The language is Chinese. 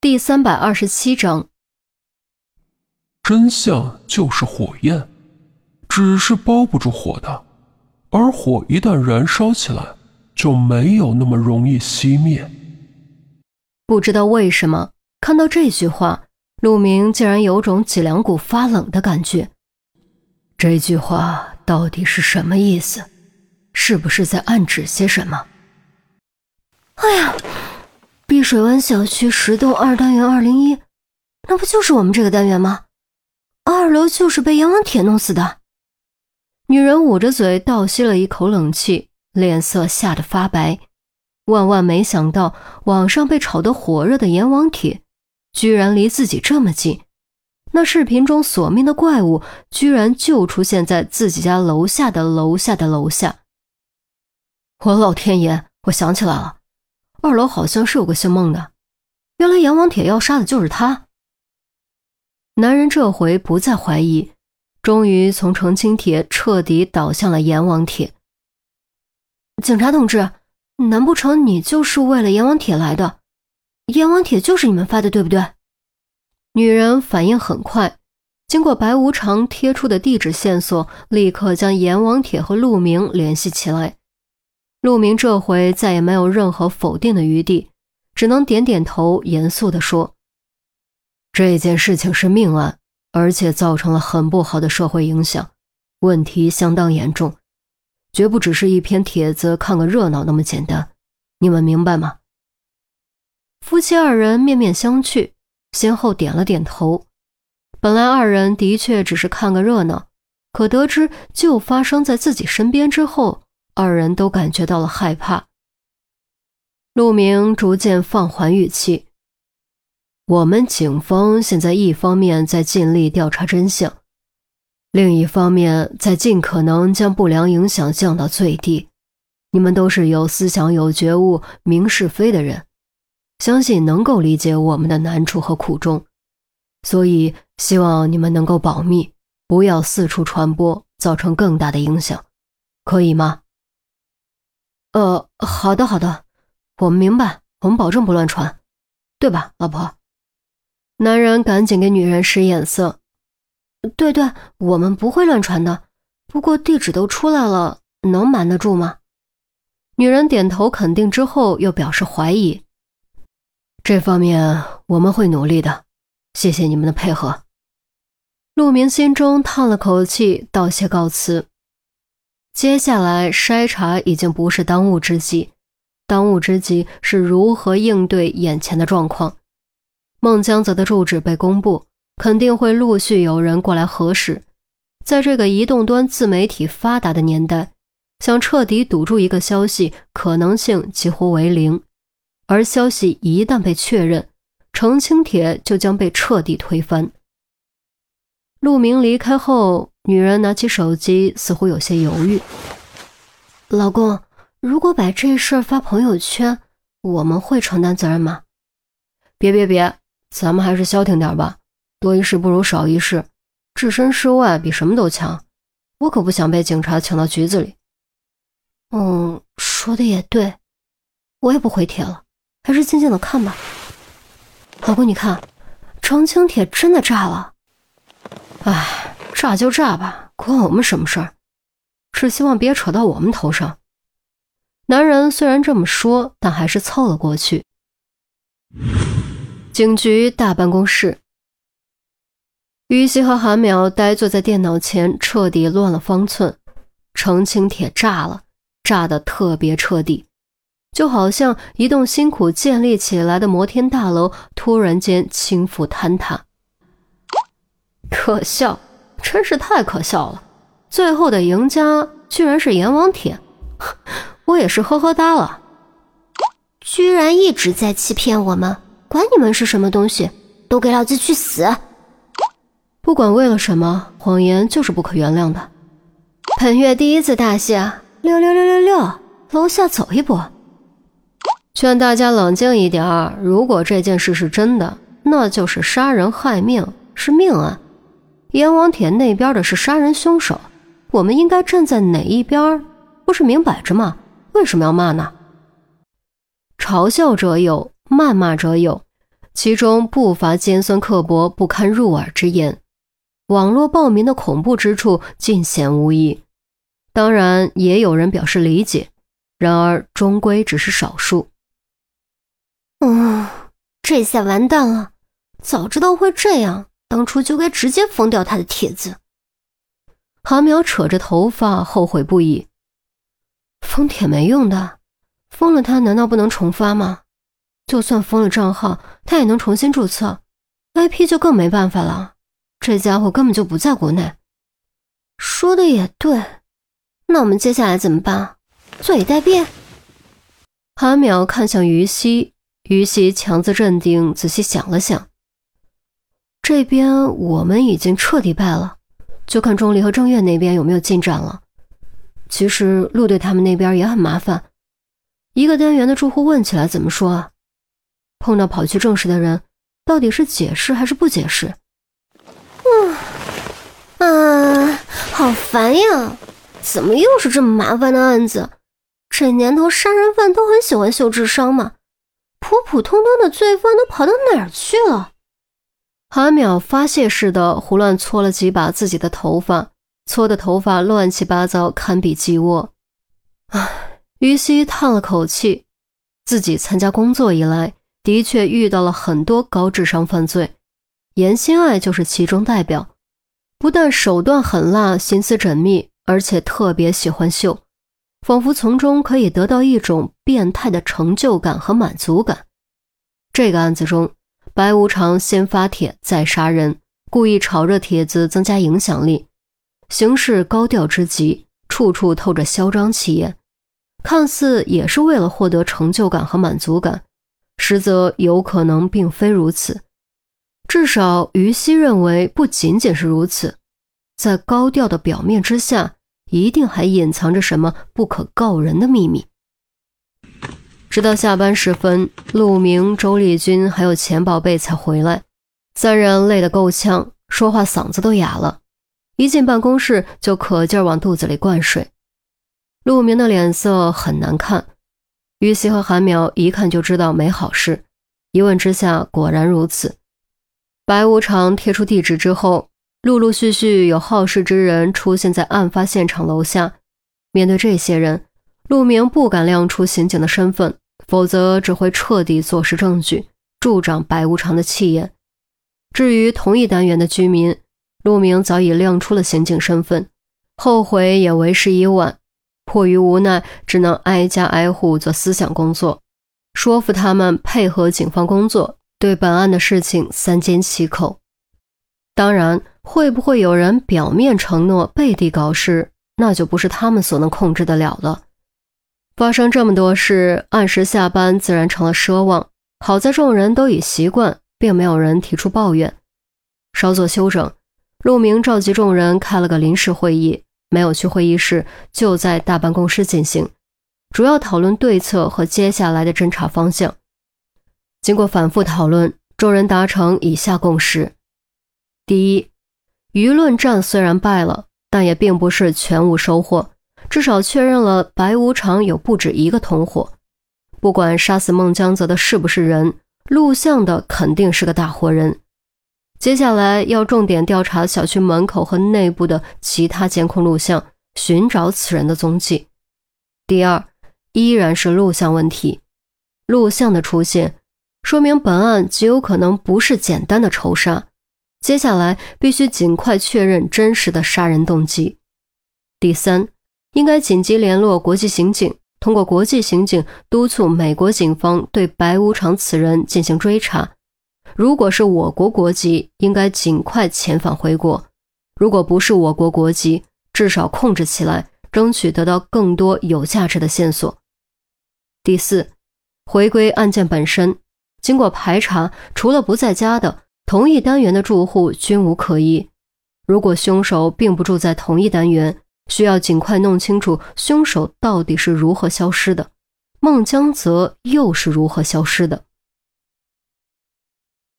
第三百二十七章，真相就是火焰，纸是包不住火的，而火一旦燃烧起来，就没有那么容易熄灭。不知道为什么，看到这句话，陆明竟然有种脊梁骨发冷的感觉。这句话到底是什么意思？是不是在暗指些什么？哎呀！碧水湾小区十栋二单元二零一，那不就是我们这个单元吗？二楼就是被阎王铁弄死的。女人捂着嘴倒吸了一口冷气，脸色吓得发白。万万没想到，网上被炒得火热的阎王铁，居然离自己这么近。那视频中索命的怪物，居然就出现在自己家楼下的楼下的楼下。我老天爷！我想起来了。二楼好像是有个姓孟的，原来阎王铁要杀的就是他。男人这回不再怀疑，终于从澄清帖彻底倒向了阎王铁。警察同志，难不成你就是为了阎王铁来的？阎王帖就是你们发的，对不对？女人反应很快，经过白无常贴出的地址线索，立刻将阎王帖和陆明联系起来。陆明这回再也没有任何否定的余地，只能点点头，严肃地说：“这件事情是命案，而且造成了很不好的社会影响，问题相当严重，绝不只是一篇帖子看个热闹那么简单。你们明白吗？”夫妻二人面面相觑，先后点了点头。本来二人的确只是看个热闹，可得知就发生在自己身边之后。二人都感觉到了害怕。陆明逐渐放缓语气：“我们警方现在一方面在尽力调查真相，另一方面在尽可能将不良影响降到最低。你们都是有思想、有觉悟、明是非的人，相信能够理解我们的难处和苦衷，所以希望你们能够保密，不要四处传播，造成更大的影响，可以吗？”呃，好的，好的，我们明白，我们保证不乱传，对吧，老婆？男人赶紧给女人使眼色，对对，我们不会乱传的。不过地址都出来了，能瞒得住吗？女人点头肯定之后，又表示怀疑。这方面我们会努力的，谢谢你们的配合。陆明心中叹了口气，道谢告辞。接下来筛查已经不是当务之急，当务之急是如何应对眼前的状况。孟江泽的住址被公布，肯定会陆续有人过来核实。在这个移动端自媒体发达的年代，想彻底堵住一个消息可能性几乎为零。而消息一旦被确认，澄清帖就将被彻底推翻。陆明离开后。女人拿起手机，似乎有些犹豫。老公，如果把这事儿发朋友圈，我们会承担责任吗？别别别，咱们还是消停点吧，多一事不如少一事，置身事外比什么都强。我可不想被警察请到局子里。嗯，说的也对，我也不回帖了，还是静静的看吧。老公，你看，澄清帖真的炸了。唉。炸就炸吧，关我们什么事儿？只希望别扯到我们头上。男人虽然这么说，但还是凑了过去。警局大办公室，于西和韩淼呆坐在电脑前，彻底乱了方寸。澄清铁炸了，炸得特别彻底，就好像一栋辛苦建立起来的摩天大楼突然间倾覆坍塌，可笑。真是太可笑了！最后的赢家居然是阎王帖，我也是呵呵哒了。居然一直在欺骗我们，管你们是什么东西，都给老子去死！不管为了什么，谎言就是不可原谅的。本月第一次大戏，六六六六六，楼下走一波。劝大家冷静一点儿，如果这件事是真的，那就是杀人害命，是命案。阎王帖那边的是杀人凶手，我们应该站在哪一边？不是明摆着吗？为什么要骂呢？嘲笑者有，谩骂者有，其中不乏尖酸刻薄、不堪入耳之言，网络暴民的恐怖之处尽显无疑。当然，也有人表示理解，然而终归只是少数。嗯，这下完蛋了！早知道会这样，当初就该直接封掉他的帖子。韩淼扯着头发，后悔不已。封帖没用的，封了他难道不能重发吗？就算封了账号，他也能重新注册，IP 就更没办法了。这家伙根本就不在国内。说的也对，那我们接下来怎么办？坐以待毙？韩淼看向于西，于西强自镇定，仔细想了想。这边我们已经彻底败了，就看钟离和郑月那边有没有进展了。其实陆队他们那边也很麻烦，一个单元的住户问起来怎么说啊？碰到跑去证实的人，到底是解释还是不解释？嗯，啊，好烦呀！怎么又是这么麻烦的案子？这年头杀人犯都很喜欢秀智商嘛，普普通通的罪犯都跑到哪儿去了？韩淼发泄似的胡乱搓了几把自己的头发，搓的头发乱七八糟，堪比鸡窝。唉，于西叹了口气，自己参加工作以来。的确遇到了很多高智商犯罪，严心爱就是其中代表。不但手段狠辣、心思缜密，而且特别喜欢秀，仿佛从中可以得到一种变态的成就感和满足感。这个案子中，白无常先发帖再杀人，故意炒热帖子增加影响力，行事高调之极，处处透着嚣张气焰，看似也是为了获得成就感和满足感。实则有可能并非如此，至少于西认为不仅仅是如此，在高调的表面之下，一定还隐藏着什么不可告人的秘密。直到下班时分，陆明、周丽君还有钱宝贝才回来，三人累得够呛，说话嗓子都哑了，一进办公室就可劲儿往肚子里灌水。陆明的脸色很难看。于西和韩淼一看就知道没好事，一问之下果然如此。白无常贴出地址之后，陆陆续续有好事之人出现在案发现场楼下。面对这些人，陆明不敢亮出刑警的身份，否则只会彻底坐实证据，助长白无常的气焰。至于同一单元的居民，陆明早已亮出了刑警身份，后悔也为时已晚。迫于无奈，只能挨家挨户做思想工作，说服他们配合警方工作，对本案的事情三缄其口。当然，会不会有人表面承诺，背地搞事，那就不是他们所能控制得了了。发生这么多事，按时下班自然成了奢望。好在众人都已习惯，并没有人提出抱怨。稍作休整，陆明召集众人开了个临时会议。没有去会议室，就在大办公室进行，主要讨论对策和接下来的侦查方向。经过反复讨论，众人达成以下共识：第一，舆论战虽然败了，但也并不是全无收获，至少确认了白无常有不止一个同伙。不管杀死孟江泽的是不是人，录像的肯定是个大活人。接下来要重点调查小区门口和内部的其他监控录像，寻找此人的踪迹。第二，依然是录像问题。录像的出现，说明本案极有可能不是简单的仇杀。接下来必须尽快确认真实的杀人动机。第三，应该紧急联络国际刑警，通过国际刑警督促美国警方对白无常此人进行追查。如果是我国国籍，应该尽快遣返回国；如果不是我国国籍，至少控制起来，争取得到更多有价值的线索。第四，回归案件本身，经过排查，除了不在家的同一单元的住户均无可疑。如果凶手并不住在同一单元，需要尽快弄清楚凶手到底是如何消失的，孟江泽又是如何消失的。